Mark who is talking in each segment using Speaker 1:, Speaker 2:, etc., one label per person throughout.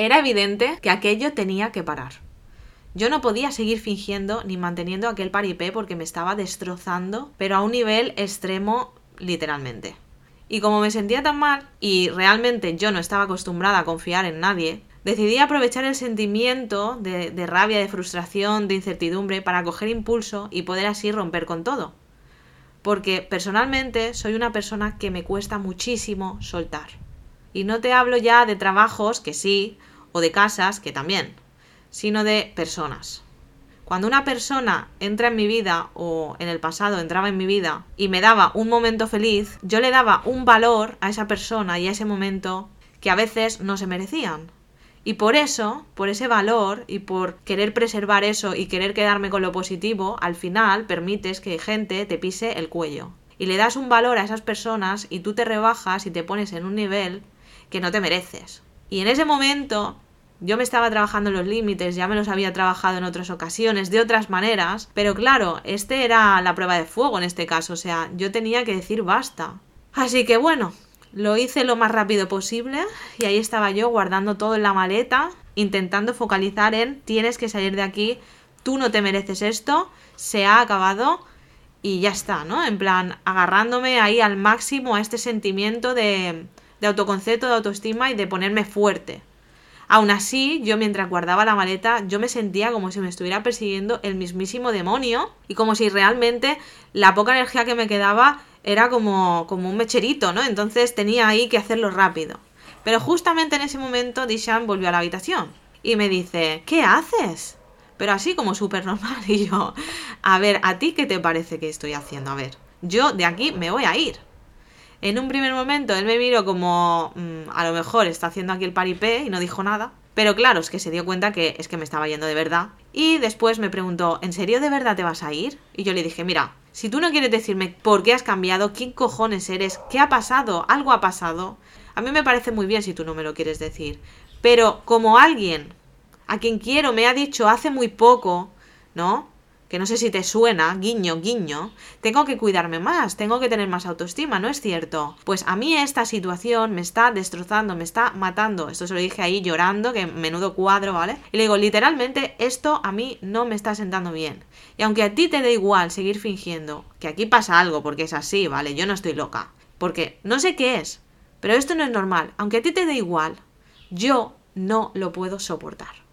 Speaker 1: Era evidente que aquello tenía que parar. Yo no podía seguir fingiendo ni manteniendo aquel paripé porque me estaba destrozando, pero a un nivel extremo literalmente. Y como me sentía tan mal y realmente yo no estaba acostumbrada a confiar en nadie, decidí aprovechar el sentimiento de, de, rabia, de frustración, de incertidumbre para coger impulso y poder así romper con todo. Porque personalmente soy una persona que me cuesta muchísimo soltar. Y no te hablo ya de trabajos, que sí, o de casas, que también, sino de personas. Cuando una persona entra en mi vida o en el pasado entraba en mi vida y me daba un momento feliz, yo le daba un valor a esa persona y a ese momento que a veces no se merecían. Y por eso, por ese valor y por querer preservar eso y querer quedarme con lo positivo, al final permites que gente te pise el cuello. Y le das un valor a esas personas y tú te rebajas y te pones en un nivel que no te mereces. Y en ese momento yo me estaba trabajando los límites, ya me los había trabajado en otras ocasiones, de otras maneras, pero claro, este era la prueba de fuego en este caso, o sea, yo tenía que decir basta. Así que bueno, lo hice lo más rápido posible y ahí estaba yo guardando todo en la maleta, intentando focalizar en tienes que salir de aquí, tú no te mereces esto, se ha acabado y ya está, ¿no? En plan, agarrándome ahí al máximo a este sentimiento de, de autoconcepto, de autoestima y de ponerme fuerte. Aún así, yo mientras guardaba la maleta, yo me sentía como si me estuviera persiguiendo el mismísimo demonio y como si realmente la poca energía que me quedaba era como, como un mecherito, ¿no? Entonces tenía ahí que hacerlo rápido. Pero justamente en ese momento Dishan volvió a la habitación y me dice, ¿qué haces? Pero así como súper normal. Y yo, a ver, ¿a ti qué te parece que estoy haciendo? A ver, yo de aquí me voy a ir. En un primer momento él me miró como, mm, a lo mejor está haciendo aquí el paripé y no dijo nada. Pero claro, es que se dio cuenta que es que me estaba yendo de verdad. Y después me preguntó, ¿en serio de verdad te vas a ir? Y yo le dije, mira, si tú no quieres decirme por qué has cambiado, quién cojones eres, qué ha pasado, algo ha pasado, a mí me parece muy bien si tú no me lo quieres decir. Pero como alguien a quien quiero me ha dicho hace muy poco, ¿no? Que no sé si te suena, guiño, guiño, tengo que cuidarme más, tengo que tener más autoestima, ¿no es cierto? Pues a mí esta situación me está destrozando, me está matando. Esto se lo dije ahí llorando, que menudo cuadro, ¿vale? Y le digo, literalmente, esto a mí no me está sentando bien. Y aunque a ti te dé igual seguir fingiendo que aquí pasa algo, porque es así, ¿vale? Yo no estoy loca. Porque no sé qué es, pero esto no es normal. Aunque a ti te dé igual, yo no lo puedo soportar.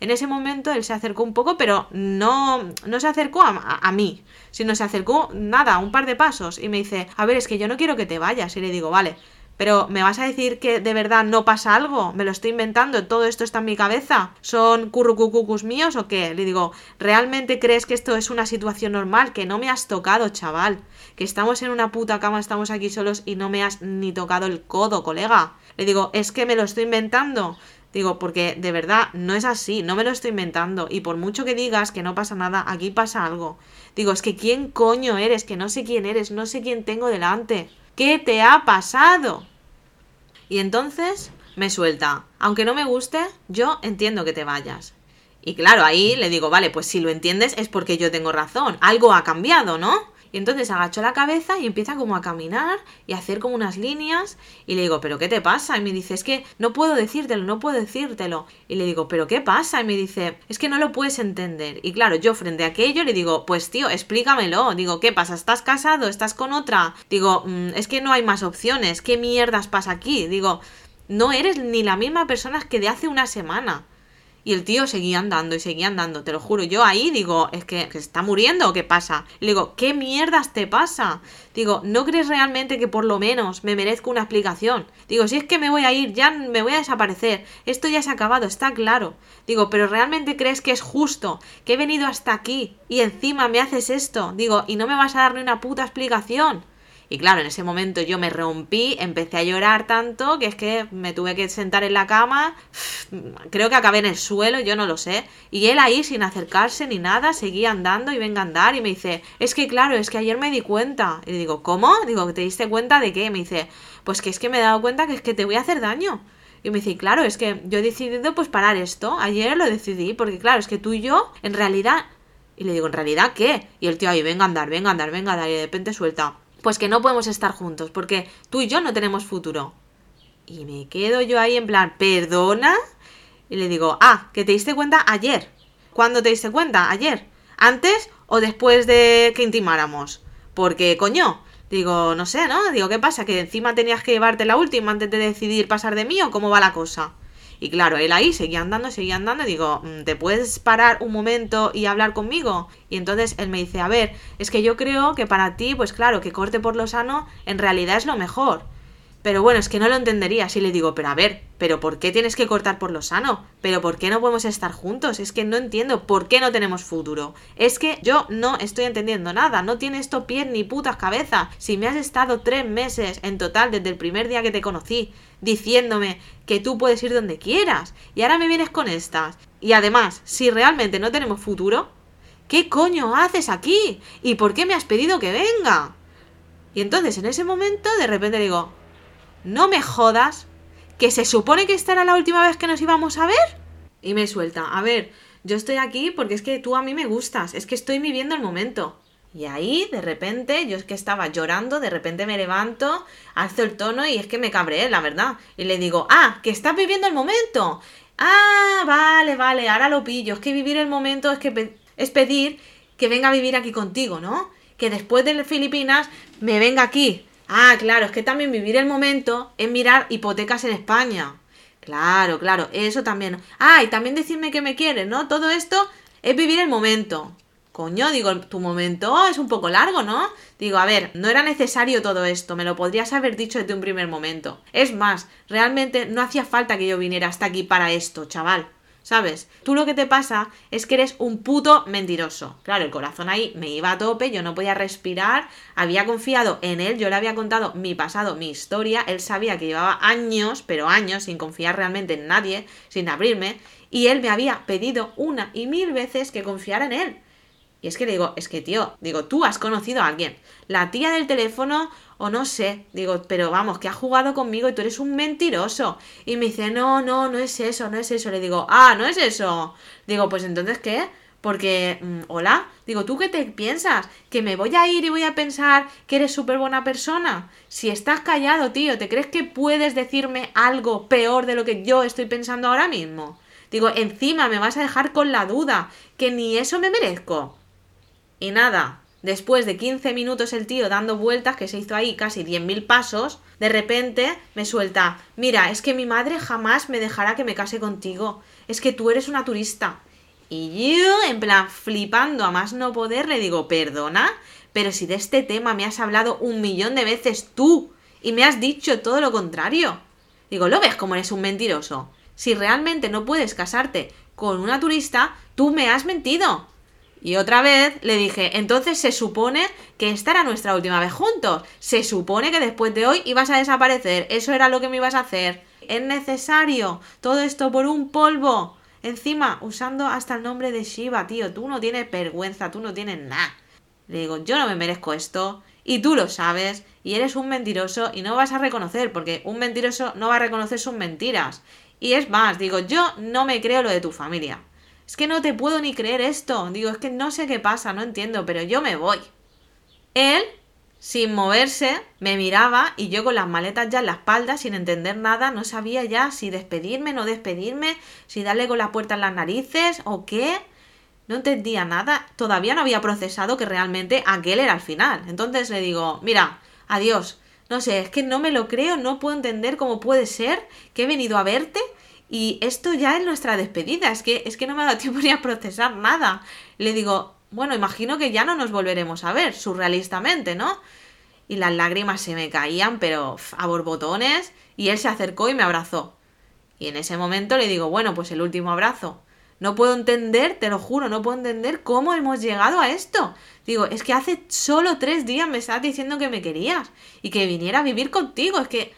Speaker 1: En ese momento él se acercó un poco, pero no, no se acercó a, a, mí, sino se acercó nada, un par de pasos y me dice, a ver, es que yo no quiero que te vayas. Y le digo, vale, pero ¿me vas a decir que de verdad no pasa algo? ¿Me lo estoy inventando? ¿Todo esto está en mi cabeza? ¿Son currucucucus míos o qué? Le digo, ¿realmente crees que esto es una situación normal? Que no me has tocado, chaval. Que estamos en una puta cama, estamos aquí solos y no me has ni tocado el codo, colega. Le digo, es que me lo estoy inventando. Digo, porque de verdad no es así, no me lo estoy inventando. Y por mucho que digas que no pasa nada, aquí pasa algo. Digo, es que quién coño eres, que no sé quién eres, no sé quién tengo delante. ¿Qué te ha pasado? Y entonces me suelta. Aunque no me guste, yo entiendo que te vayas. Y claro, ahí le digo, vale, pues si lo entiendes es porque yo tengo razón. Algo ha cambiado, ¿no? Y entonces agachó la cabeza y empieza como a caminar y a hacer como unas líneas. Y le digo, ¿pero qué te pasa? Y me dice, es que no puedo decírtelo, no puedo decírtelo. Y le digo, ¿pero qué pasa? Y me dice, es que no lo puedes entender. Y claro, yo frente a aquello le digo, pues tío, explícamelo. Digo, ¿qué pasa? ¿Estás casado? ¿Estás con otra? Digo, mm, es que no hay más opciones. ¿Qué mierdas pasa aquí? Digo, no eres ni la misma persona que de hace una semana. Y el tío seguía andando y seguía andando, te lo juro. Yo ahí digo, ¿es que, se está muriendo o qué pasa? Le digo, ¿qué mierdas te pasa? Digo, ¿no crees realmente que por lo menos me merezco una explicación? Digo, si es que me voy a ir, ya me voy a desaparecer. Esto ya se ha acabado, está claro. Digo, ¿pero realmente crees que es justo? Que he venido hasta aquí y encima me haces esto. Digo, ¿y no me vas a dar ni una puta explicación? Y claro, en ese momento yo me rompí, empecé a llorar tanto que es que me tuve que sentar en la cama, creo que acabé en el suelo, yo no lo sé. Y él ahí sin acercarse ni nada, seguía andando y venga a andar y me dice, es que claro, es que ayer me di cuenta. Y le digo, ¿cómo? Digo, ¿te diste cuenta de qué? me dice, pues que es que me he dado cuenta que es que te voy a hacer daño. Y me dice, claro, es que yo he decidido pues parar esto, ayer lo decidí, porque claro, es que tú y yo, en realidad... Y le digo, ¿en realidad qué? Y el tío ahí, venga a andar, venga a andar, venga a andar, y de repente suelta pues que no podemos estar juntos, porque tú y yo no tenemos futuro. Y me quedo yo ahí en plan, ¿perdona? Y le digo, ah, que te diste cuenta ayer. ¿Cuándo te diste cuenta? Ayer. ¿Antes o después de que intimáramos? Porque, coño, digo, no sé, ¿no? Digo, ¿qué pasa? ¿Que encima tenías que llevarte la última antes de decidir pasar de mí o cómo va la cosa? Y claro, él ahí seguía andando, seguía andando. Y digo, mm, ¿te puedes parar un momento y hablar conmigo? Y entonces él me dice, a ver, es que yo creo que para ti, pues claro, que corte por lo sano en realidad es lo mejor. Pero bueno, es que no lo entendería si le digo, pero a ver, ¿pero por qué tienes que cortar por lo sano? ¿Pero por qué no podemos estar juntos? Es que no entiendo por qué no tenemos futuro. Es que yo no estoy entendiendo nada, no tiene esto pies ni putas cabeza. Si me has estado tres meses en total desde el primer día que te conocí, diciéndome que tú puedes ir donde quieras, y ahora me vienes con estas. Y además, si realmente no tenemos futuro, ¿qué coño haces aquí? ¿Y por qué me has pedido que venga? Y entonces en ese momento de repente digo, no me jodas, que se supone que esta era la última vez que nos íbamos a ver. Y me suelta, a ver, yo estoy aquí porque es que tú a mí me gustas, es que estoy viviendo el momento. Y ahí, de repente, yo es que estaba llorando, de repente me levanto, alzo el tono y es que me cabreé, la verdad. Y le digo, ah, que estás viviendo el momento. Ah, vale, vale, ahora lo pillo. Es que vivir el momento es que es pedir que venga a vivir aquí contigo, ¿no? Que después de Filipinas me venga aquí. Ah, claro, es que también vivir el momento es mirar hipotecas en España. Claro, claro, eso también. Ah, y también decirme que me quieres, ¿no? Todo esto es vivir el momento. Coño, digo, tu momento es un poco largo, ¿no? Digo, a ver, no era necesario todo esto, me lo podrías haber dicho desde un primer momento. Es más, realmente no hacía falta que yo viniera hasta aquí para esto, chaval. ¿Sabes? Tú lo que te pasa es que eres un puto mentiroso. Claro, el corazón ahí me iba a tope, yo no podía respirar, había confiado en él, yo le había contado mi pasado, mi historia, él sabía que llevaba años, pero años, sin confiar realmente en nadie, sin abrirme, y él me había pedido una y mil veces que confiara en él. Y es que le digo, es que tío, digo, tú has conocido a alguien, la tía del teléfono o no sé, digo, pero vamos, que ha jugado conmigo y tú eres un mentiroso. Y me dice, no, no, no es eso, no es eso. Le digo, ah, no es eso. Digo, pues entonces, ¿qué? Porque, mm, hola, digo, ¿tú qué te piensas? ¿Que me voy a ir y voy a pensar que eres súper buena persona? Si estás callado, tío, ¿te crees que puedes decirme algo peor de lo que yo estoy pensando ahora mismo? Digo, encima me vas a dejar con la duda, que ni eso me merezco. Y nada, después de 15 minutos el tío dando vueltas, que se hizo ahí casi 10.000 pasos, de repente me suelta, mira, es que mi madre jamás me dejará que me case contigo, es que tú eres una turista. Y yo, en plan, flipando a más no poder, le digo, perdona, pero si de este tema me has hablado un millón de veces tú y me has dicho todo lo contrario. Digo, ¿lo ves como eres un mentiroso? Si realmente no puedes casarte con una turista, tú me has mentido. Y otra vez le dije, entonces se supone que esta era nuestra última vez juntos. Se supone que después de hoy ibas a desaparecer. Eso era lo que me ibas a hacer. Es necesario. Todo esto por un polvo. Encima, usando hasta el nombre de Shiva, tío. Tú no tienes vergüenza, tú no tienes nada. Le digo, yo no me merezco esto. Y tú lo sabes. Y eres un mentiroso y no vas a reconocer. Porque un mentiroso no va a reconocer sus mentiras. Y es más, digo, yo no me creo lo de tu familia. Es que no te puedo ni creer esto. Digo, es que no sé qué pasa, no entiendo, pero yo me voy. Él, sin moverse, me miraba y yo con las maletas ya en la espalda, sin entender nada, no sabía ya si despedirme, no despedirme, si darle con la puerta en las narices o qué. No entendía nada. Todavía no había procesado que realmente aquel era el final. Entonces le digo, mira, adiós. No sé, es que no me lo creo, no puedo entender cómo puede ser que he venido a verte y esto ya es nuestra despedida, es que, es que no me ha dado tiempo ni a procesar nada. Le digo, bueno, imagino que ya no nos volveremos a ver, surrealistamente, ¿no? Y las lágrimas se me caían, pero a borbotones, y él se acercó y me abrazó. Y en ese momento le digo, bueno, pues el último abrazo. No puedo entender, te lo juro, no puedo entender cómo hemos llegado a esto. Digo, es que hace solo tres días me estabas diciendo que me querías y que viniera a vivir contigo. Es que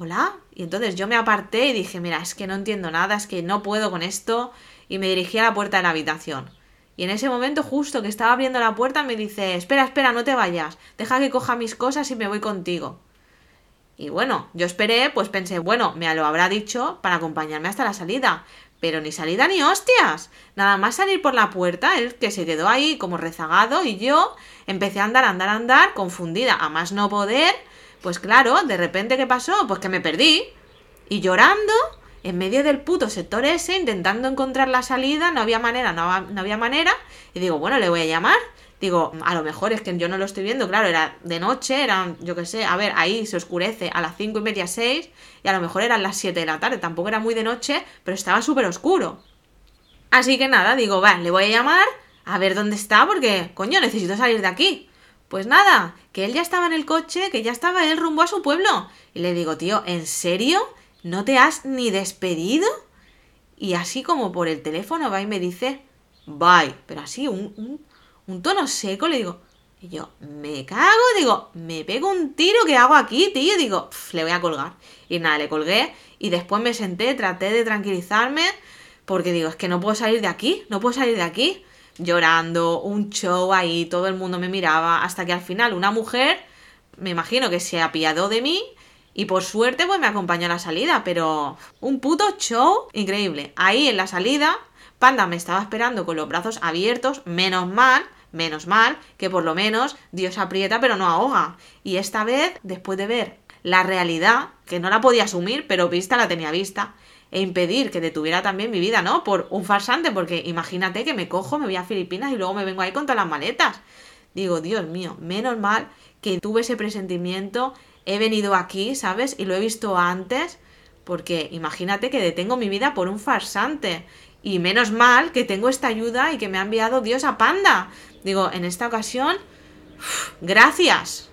Speaker 1: hola. Y entonces yo me aparté y dije, mira, es que no entiendo nada, es que no puedo con esto. Y me dirigí a la puerta de la habitación. Y en ese momento, justo que estaba abriendo la puerta, me dice, espera, espera, no te vayas, deja que coja mis cosas y me voy contigo. Y bueno, yo esperé, pues pensé, bueno, me lo habrá dicho para acompañarme hasta la salida. Pero ni salida ni hostias. Nada más salir por la puerta, él que se quedó ahí como rezagado y yo empecé a andar, andar, andar, confundida, a más no poder, pues claro, de repente, ¿qué pasó? Pues que me perdí. Y llorando, en medio del puto sector ese, intentando encontrar la salida, no había manera, no, no había manera. Y digo, bueno, le voy a llamar. Digo, a lo mejor es que yo no lo estoy viendo, claro, era de noche, eran, yo qué sé, a ver, ahí se oscurece a las cinco y media, seis, y a lo mejor eran las 7 de la tarde, tampoco era muy de noche, pero estaba súper oscuro. Así que nada, digo, va, le voy a llamar a ver dónde está, porque, coño, necesito salir de aquí. Pues nada, que él ya estaba en el coche, que ya estaba él rumbo a su pueblo. Y le digo, tío, ¿en serio? ¿No te has ni despedido? Y así como por el teléfono va y me dice, bye, pero así, un, un, tono seco, le digo, y yo, me cago, digo, me pego un tiro que hago aquí, tío, digo, le voy a colgar. Y nada, le colgué y después me senté, traté de tranquilizarme, porque digo, es que no puedo salir de aquí, no puedo salir de aquí llorando, un show ahí, todo el mundo me miraba, hasta que al final una mujer, me imagino que se apiadó de mí y por suerte pues me acompañó a la salida, pero un puto show increíble. Ahí en la salida, Panda me estaba esperando con los brazos abiertos, menos mal, menos mal, que por lo menos Dios aprieta pero no ahoga. Y esta vez, después de ver la realidad, que no la podía asumir, pero vista la tenía vista, e impedir que detuviera también mi vida, ¿no? Por un farsante, porque imagínate que me cojo, me voy a Filipinas y luego me vengo ahí con todas las maletas. Digo, Dios mío, menos mal que tuve ese presentimiento, he venido aquí, ¿sabes? Y lo he visto antes, porque imagínate que detengo mi vida por un farsante. Y menos mal que tengo esta ayuda y que me ha enviado Dios a Panda. Digo, en esta ocasión, gracias.